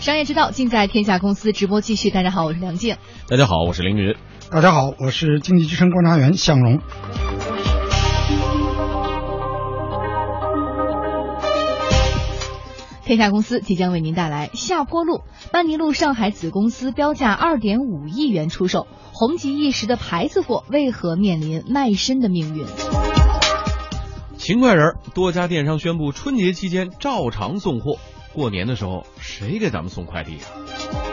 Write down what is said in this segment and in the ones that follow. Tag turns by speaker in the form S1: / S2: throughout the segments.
S1: 商业之道尽在天下公司直播继续。大家好，我是梁静。
S2: 大家好，我是凌云。
S3: 大家好，我是经济之声观察员向荣。
S1: 天下公司即将为您带来下坡路，班尼路上海子公司标价二点五亿元出售，红极一时的牌子货为何面临卖身的命运？
S2: 勤快人，多家电商宣布春节期间照常送货。过年的时候，谁给咱们送快递啊？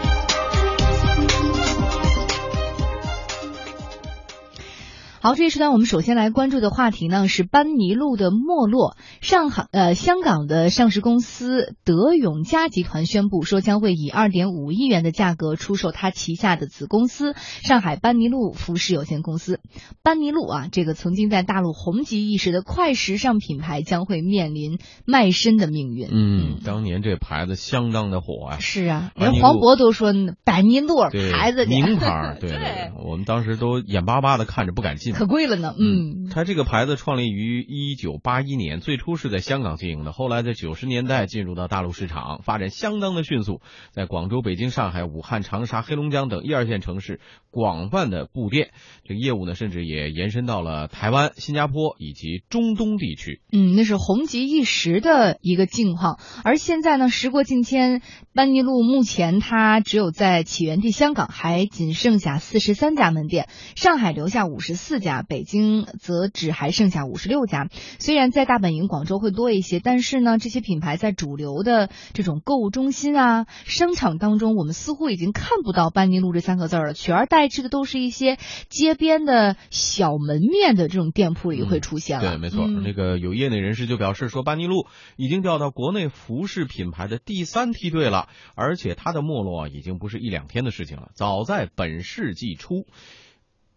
S1: 好，这一时段我们首先来关注的话题呢是班尼路的没落。上海呃，香港的上市公司德永嘉集团宣布说，将会以二点五亿元的价格出售它旗下的子公司上海班尼路服饰有限公司。班尼路啊，这个曾经在大陆红极一时的快时尚品牌，将会面临卖身的命运。
S2: 嗯，当年这牌子相当的火啊。
S1: 是啊，连黄渤都说班尼路牌子
S2: 名 牌，对对，我们当时都眼巴巴的看着，不敢进。
S1: 可贵了呢，嗯，
S2: 它这个牌子创立于一九八一年，最初是在香港经营的，后来在九十年代进入到大陆市场，发展相当的迅速，在广州、北京、上海、武汉、长沙、黑龙江等一二线城市广泛的布店，这个业务呢，甚至也延伸到了台湾、新加坡以及中东地区。
S1: 嗯，那是红极一时的一个境况，而现在呢，时过境迁，班尼路目前它只有在起源地香港还仅剩下四十三家门店，上海留下五十四家，北。京则只还剩下五十六家，虽然在大本营广州会多一些，但是呢，这些品牌在主流的这种购物中心啊、商场当中，我们似乎已经看不到班尼路这三个字了，取而代之的都是一些街边的小门面的这种店铺里会出现了。
S2: 对，没错，那个有业内人士就表示说，班尼路已经掉到国内服饰品牌的第三梯队了，而且它的没落已经不是一两天的事情了，早在本世纪初。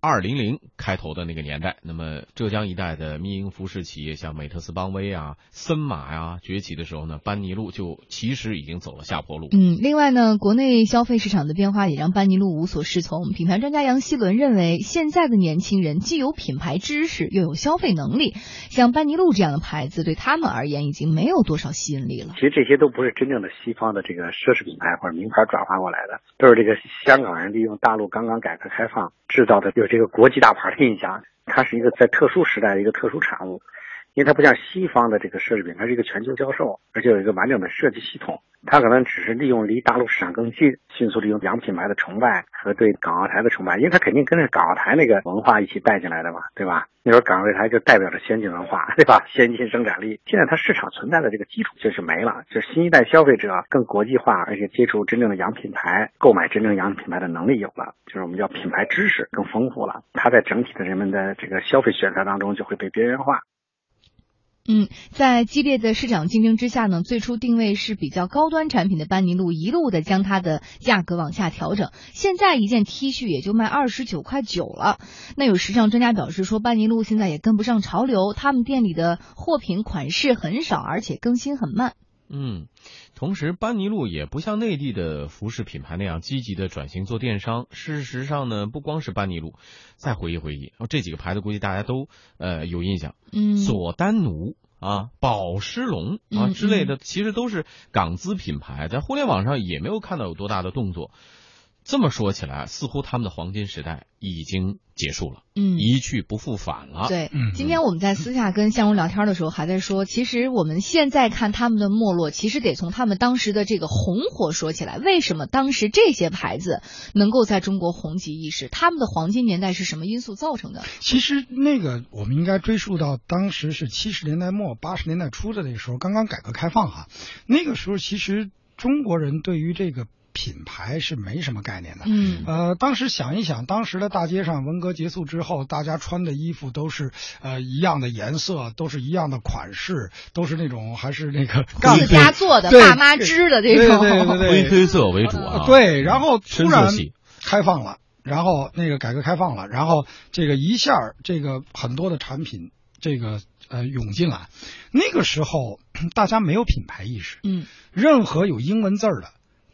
S2: 二零零开头的那个年代，那么浙江一带的民营服饰企业，像美特斯邦威啊、森马呀崛起的时候呢，班尼路就其实已经走了下坡路。
S1: 嗯，另外呢，国内消费市场的变化也让班尼路无所适从。品牌专家杨希伦认为，现在的年轻人既有品牌知识，又有消费能力，像班尼路这样的牌子，对他们而言已经没有多少吸引力了。
S4: 其实这些都不是真正的西方的这个奢侈品牌或者名牌转化过来的，都是这个香港人利用大陆刚刚改革开放制造的，有这个国际大牌。印象，它是一个在特殊时代的一个特殊产物，因为它不像西方的这个奢侈品，它是一个全球销售，而且有一个完整的设计系统。它可能只是利用离大陆市场更近，迅速利用洋品牌的崇拜和对港澳台的崇拜，因为它肯定跟着港澳台那个文化一起带进来的嘛，对吧？那时候港澳台就代表着先进文化，对吧？先进生产力。现在它市场存在的这个基础就是没了，就是新一代消费者更国际化，而且接触真正的洋品牌、购买真正洋品牌的能力有了，就是我们叫品牌知识更丰富了。它在整体的人们的这个消费选择当中就会被边缘化。
S1: 嗯，在激烈的市场竞争之下呢，最初定位是比较高端产品的班尼路一路的将它的价格往下调整，现在一件 T 恤也就卖二十九块九了。那有时尚专家表示说，班尼路现在也跟不上潮流，他们店里的货品款式很少，而且更新很慢。
S2: 嗯，同时班尼路也不像内地的服饰品牌那样积极的转型做电商。事实上呢，不光是班尼路，再回忆回忆，这几个牌子估计大家都呃有印象。
S1: 嗯，
S2: 佐丹奴啊、宝诗龙啊之类的，其实都是港资品牌，在互联网上也没有看到有多大的动作。这么说起来，似乎他们的黄金时代已经结束了，
S1: 嗯，
S2: 一去不复返了。
S1: 对，今天我们在私下跟向荣聊天的时候，还在说，其实我们现在看他们的没落，其实得从他们当时的这个红火说起来。为什么当时这些牌子能够在中国红极一时？他们的黄金年代是什么因素造成的？
S3: 其实那个我们应该追溯到当时是七十年代末八十年代初的那个时候，刚刚改革开放哈，那个时候其实中国人对于这个。品牌是没什么概念的，
S1: 嗯，
S3: 呃，当时想一想，当时的大街上，文革结束之后，大家穿的衣服都是呃一样的颜色，都是一样的款式，都是那种还是那个
S1: 自家做的、爸妈织的这种，
S3: 对对对，
S2: 灰黑色为主啊。
S3: 对，然后突然开放了，然后那个改革开放了，然后这个一下这个很多的产品这个呃涌进来，那个时候大家没有品牌意识，
S1: 嗯，
S3: 任何有英文字儿的。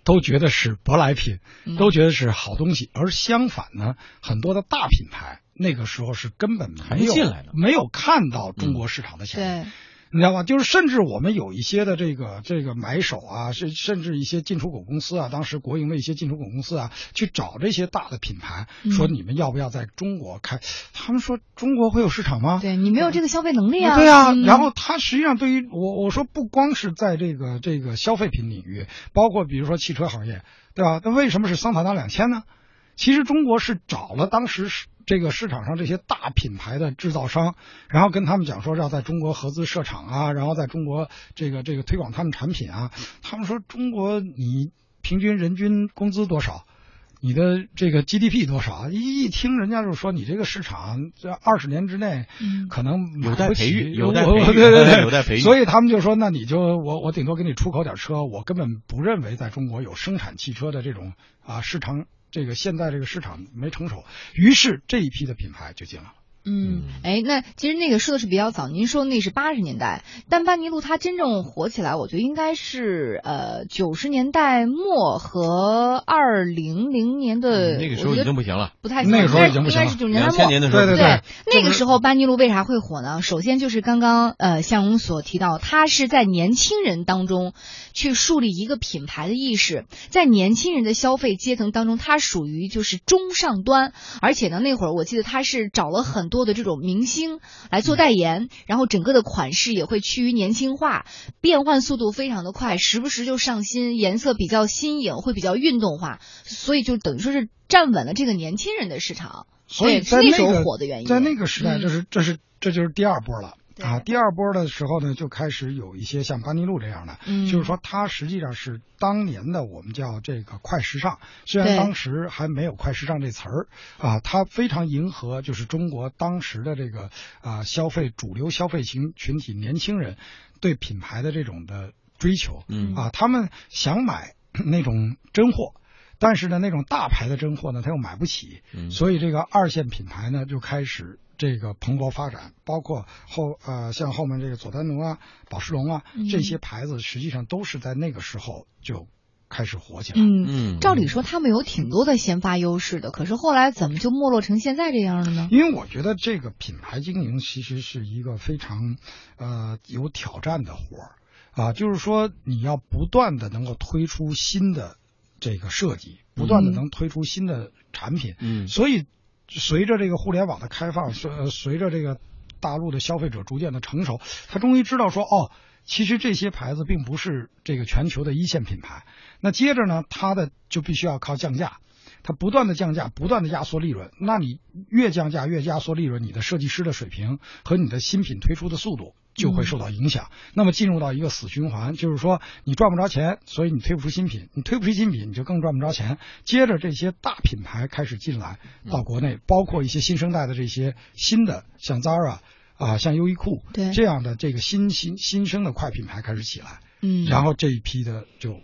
S3: 都觉得是舶来品，都觉得是好东西，而相反呢，很多的大品牌那个时候是根本没有
S2: 进来的，
S3: 没有看到中国市场的潜力。你知道吧？就是甚至我们有一些的这个这个买手啊，甚甚至一些进出口公司啊，当时国营的一些进出口公司啊，去找这些大的品牌，说你们要不要在中国开？他们说中国会有市场吗？
S1: 对你没有这个消费能力啊。
S3: 对啊，然后他实际上对于我我说不光是在这个这个消费品领域，包括比如说汽车行业，对吧？那为什么是桑塔纳两千呢？其实中国是找了当时是这个市场上这些大品牌的制造商，然后跟他们讲说要在中国合资设厂啊，然后在中国这个这个推广他们产品啊。他们说中国你平均人均工资多少？你的这个 GDP 多少？一一听人家就说你这个市场这二十年之内可能
S2: 有待培育，有待
S3: 培
S2: 育，
S3: 对对对，
S2: 有待培育。
S3: 所以他们就说那你就我我顶多给你出口点车，我根本不认为在中国有生产汽车的这种啊市场。这个现在这个市场没成熟，于是这一批的品牌就进来了。
S1: 嗯，哎，那其实那个说的是比较早，您说那是八十年代，但班尼路它真正火起来，我觉得应该是呃九十年代末和二零零年的
S2: 那个时候已经不行了，
S1: 不太
S3: 那个时候已经不
S1: 行了，应该是九十年代
S2: 末，
S3: 对对
S1: 对，那个时候班尼路为啥会火呢？首先就是刚刚呃像我们所提到，它是在年轻人当中去树立一个品牌的意识，在年轻人的消费阶层当中，它属于就是中上端，而且呢那会儿我记得他是找了很多。多的这种明星来做代言，然后整个的款式也会趋于年轻化，变换速度非常的快，时不时就上新，颜色比较新颖，会比较运动化，所以就等于说是站稳了这个年轻人的市场。
S3: 所以在那
S1: 个火的原因，
S3: 在那个时代，就是这是这就是第二波了。啊，第二波的时候呢，就开始有一些像班尼路这样的，
S1: 嗯，
S3: 就是说它实际上是当年的我们叫这个快时尚，虽然当时还没有快时尚这词儿，啊，它非常迎合就是中国当时的这个啊消费主流消费群群体年轻人对品牌的这种的追求，
S2: 嗯，
S3: 啊，他们想买 那种真货，但是呢那种大牌的真货呢他又买不起，
S2: 嗯，
S3: 所以这个二线品牌呢就开始。这个蓬勃发展，包括后呃像后面这个佐丹奴啊、宝诗龙啊这些牌子，实际上都是在那个时候就开始火起来。
S1: 嗯
S2: 嗯，
S1: 照理说他们有挺多的先发优势的，可是后来怎么就没落成现在这样了呢？
S3: 因为我觉得这个品牌经营其实是一个非常呃有挑战的活儿啊，就是说你要不断的能够推出新的这个设计，不断的能推出新的产品。
S2: 嗯，
S3: 所以。随着这个互联网的开放，随随着这个大陆的消费者逐渐的成熟，他终于知道说，哦，其实这些牌子并不是这个全球的一线品牌。那接着呢，他的就必须要靠降价，他不断的降价，不断的压缩利润。那你越降价越压缩利润，你的设计师的水平和你的新品推出的速度。就会受到影响，那么进入到一个死循环，就是说你赚不着钱，所以你推不出新品，你推不出新品，你就更赚不着钱。接着这些大品牌开始进来到国内，包括一些新生代的这些新的，像 Zara 啊，像优衣库这样的这个新新新生的快品牌开始起来，
S1: 嗯，
S3: 然后这一批的就。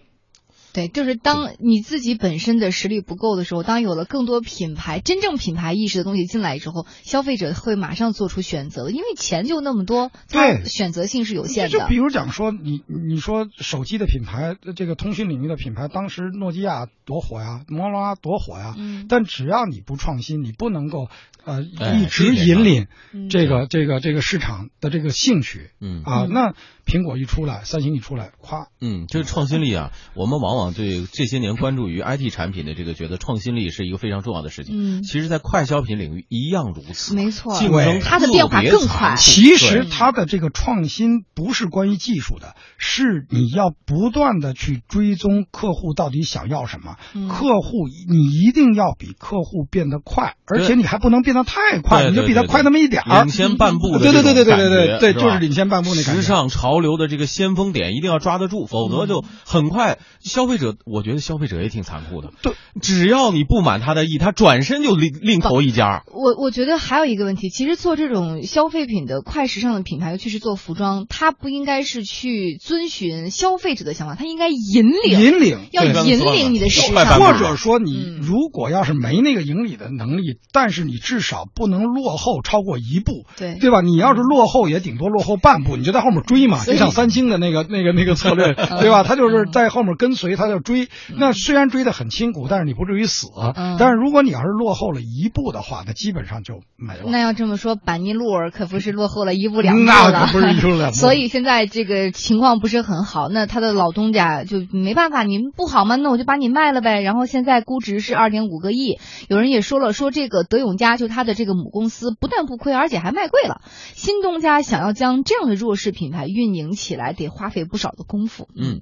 S1: 对，就是当你自己本身的实力不够的时候，当有了更多品牌、真正品牌意识的东西进来之后，消费者会马上做出选择，因为钱就那么多，
S3: 对，
S1: 选择性是有限
S3: 的。就比如讲说，你你说手机的品牌，这个通讯领域的品牌，当时诺基亚多火呀，摩托罗拉多火呀，
S1: 嗯，
S3: 但只要你不创新，你不能够呃一直引领这个这个这个市场的这个兴趣，
S2: 嗯
S3: 啊，那苹果一出来，三星一出来，夸，
S2: 嗯，这个创新力啊，我们往往。对这些年关注于 IT 产品的这个，觉得创新力是一个非常重要的事情。
S1: 嗯，
S2: 其实，在快消品领域一样如此。
S1: 没错，
S2: 竞争
S1: 它的变化更快。
S3: 其实它的这个创新不是关于技术的，是你要不断的去追踪客户到底想要什么。客户，你一定要比客户变得快，而且你还不能变得太快，你就比他快那么一点
S2: 儿，领先半步的。
S3: 对对对对对对对对，
S2: 就
S3: 是领先半步那
S2: 时尚潮流的这个先锋点一定要抓得住，否则就很快消费者，我觉得消费者也挺残酷的。
S3: 对，
S2: 只要你不满他的意，他转身就另另投一家。
S1: 我我觉得还有一个问题，其实做这种消费品的快时尚的品牌，尤其是做服装，它不应该是去遵循消费者的想法，它应该引领
S3: 引领，
S1: 要引领你的时尚。
S3: 或者说，你如果要是没那个引领的能力，但是你至少不能落后超过一步，
S1: 对
S3: 对吧？你要是落后，也顶多落后半步，你就在后面追嘛，就像三星的那个那个那个策略，对吧？他就是在后面跟随他。他要追。那虽然追得很辛苦，但是你不至于死。
S1: 嗯
S3: 但是如果你要是落后了一步的话，那基本上就没了。
S1: 那要这么说，板尼路尔可不是落后了一步两步了，
S3: 那可不是一步两步
S1: 所以现在这个情况不是很好，那他的老东家就没办法，您不好吗？那我就把你卖了呗。然后现在估值是二点五个亿，有人也说了，说这个德永家就他的这个母公司不但不亏，而且还卖贵了。新东家想要将这样的弱势品牌运营起来，得花费不少的功夫。
S2: 嗯，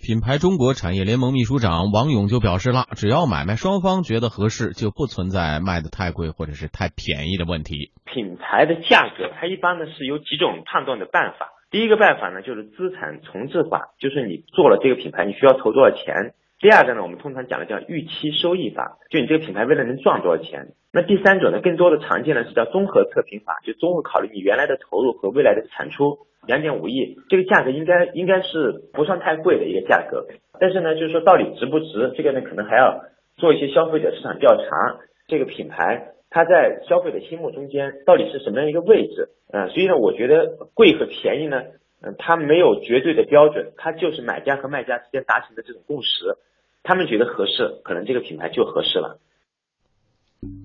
S2: 品牌中国产业联盟秘书长王勇就表示了，只要买卖双方觉得合适，就不存在卖的太贵或者是太便宜的问题。
S5: 品牌的价格，它一般呢是有几种判断的办法。第一个办法呢，就是资产重置法，就是你做了这个品牌，你需要投多少钱。第二个呢，我们通常讲的叫预期收益法，就你这个品牌未来能赚多少钱。那第三种呢，更多的常见的是叫综合测评法，就综合考虑你原来的投入和未来的产出。两点五亿，这个价格应该应该是不算太贵的一个价格，但是呢，就是说到底值不值，这个呢可能还要做一些消费者市场调查，这个品牌它在消费者心目中间到底是什么样一个位置？呃，所以呢，我觉得贵和便宜呢，嗯、它没有绝对的标准，它就是买家和卖家之间达成的这种共识，他们觉得合适，可能这个品牌就合适了。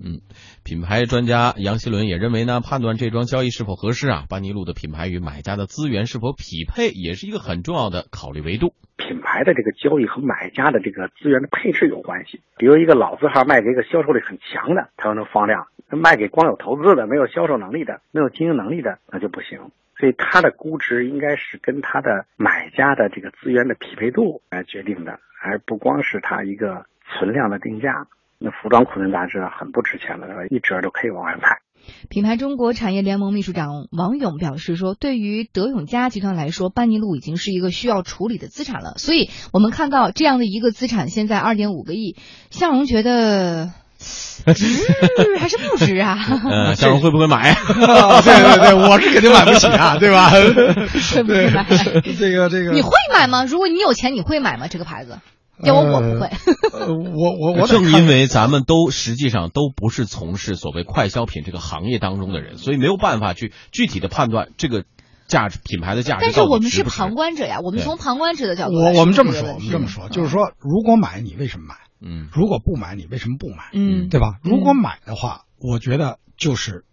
S2: 嗯，品牌专家杨希伦也认为呢，判断这桩交易是否合适啊，班尼路的品牌与买家的资源是否匹配，也是一个很重要的考虑维度。
S4: 品牌的这个交易和买家的这个资源的配置有关系。比如一个老字号卖给一个销售力很强的，它就能放量；卖给光有投资的、没有销售能力的、没有经营能力的，那就不行。所以它的估值应该是跟它的买家的这个资源的匹配度来决定的，而不光是它一个存量的定价。那服装库存杂志很不值钱的，一折都可以往外卖。
S1: 品牌中国产业联盟秘书长王勇表示说，对于德永家集团来说，班尼路已经是一个需要处理的资产了。所以我们看到这样的一个资产，现在二点五个亿，向荣觉得值 还是不值啊？
S2: 呃，向荣会不会买？
S3: 啊对对对，我是肯定买不起啊，对吧？
S1: 会不会买？
S3: 这个这个，
S1: 你会买吗？如果你有钱，你会买吗？这个牌子？要我我不会。
S3: 呃，我我我
S2: 正因为咱们都实际上都不是从事所谓快消品这个行业当中的人，所以没有办法去具体的判断这个价值品牌的价值
S1: 但是我们是旁观者呀，我们从旁观者的角度
S3: 我我们这么说，我们这么说，
S1: 嗯
S3: 就是说，如果买你为什么买？
S2: 嗯
S3: 如果不买你为什么不买？
S1: 嗯，
S3: 对吧？
S1: 嗯
S3: 如果买的话，我觉得就是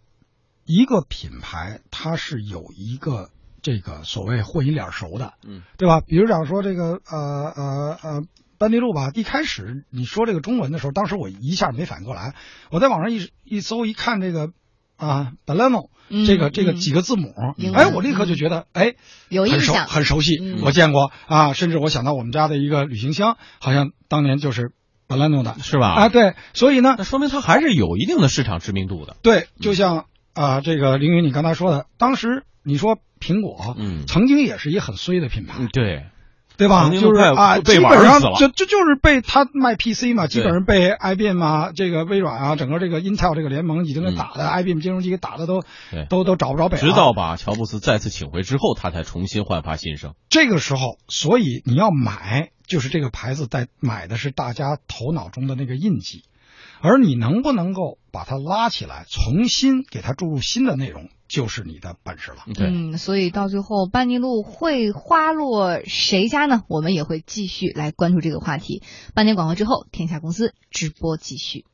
S3: 一个品牌，它是有一个这个所谓混一脸熟的，
S2: 嗯，
S3: 对吧？比如讲说这个呃呃呃。班尼路吧，一开始你说这个中文的时候，当时我一下没反应过来。我在网上一一搜，一看这个啊 b a l a n o
S1: 嗯
S3: 这个这个
S1: 嗯
S3: 几个字母，哎，我立刻就觉得哎，很熟
S1: 有印象
S3: 很熟悉
S1: 嗯，
S3: 我见过啊，甚至我想到我们家的一个旅行箱，好像当年就是 b a l a n o 的
S2: 是吧？
S3: 啊，对，所以呢，
S2: 那说明它还是有一定的市场知名度的。
S3: 对，就像啊、这个凌云你刚才说的，当时你说苹果，
S2: 嗯
S3: 曾经也是一个很衰的品牌，
S2: 嗯，对，
S3: 对吧？就是啊，基本上
S2: 这这
S3: 就就就是被他卖 PC 嘛，基本上被 IBM 啊，这个微软啊，整个这个 Intel 这个联盟已经给
S2: 嗯
S3: 打的、IBM 金融机给打的都都都找不着北了。
S2: 直到把乔布斯再次请回之后，他才重新焕发新生。
S3: 这个时候，所以你要买，就是这个牌子在买的是大家头脑中的那个印记，而你能不能够把它拉起来，重新给它注入新的内容，就是你的本事了。
S2: 对，
S1: 嗯，所以到最后班尼路会花落谁家呢？我们也会继续来关注这个话题。半年广告之后，天下公司直播继续。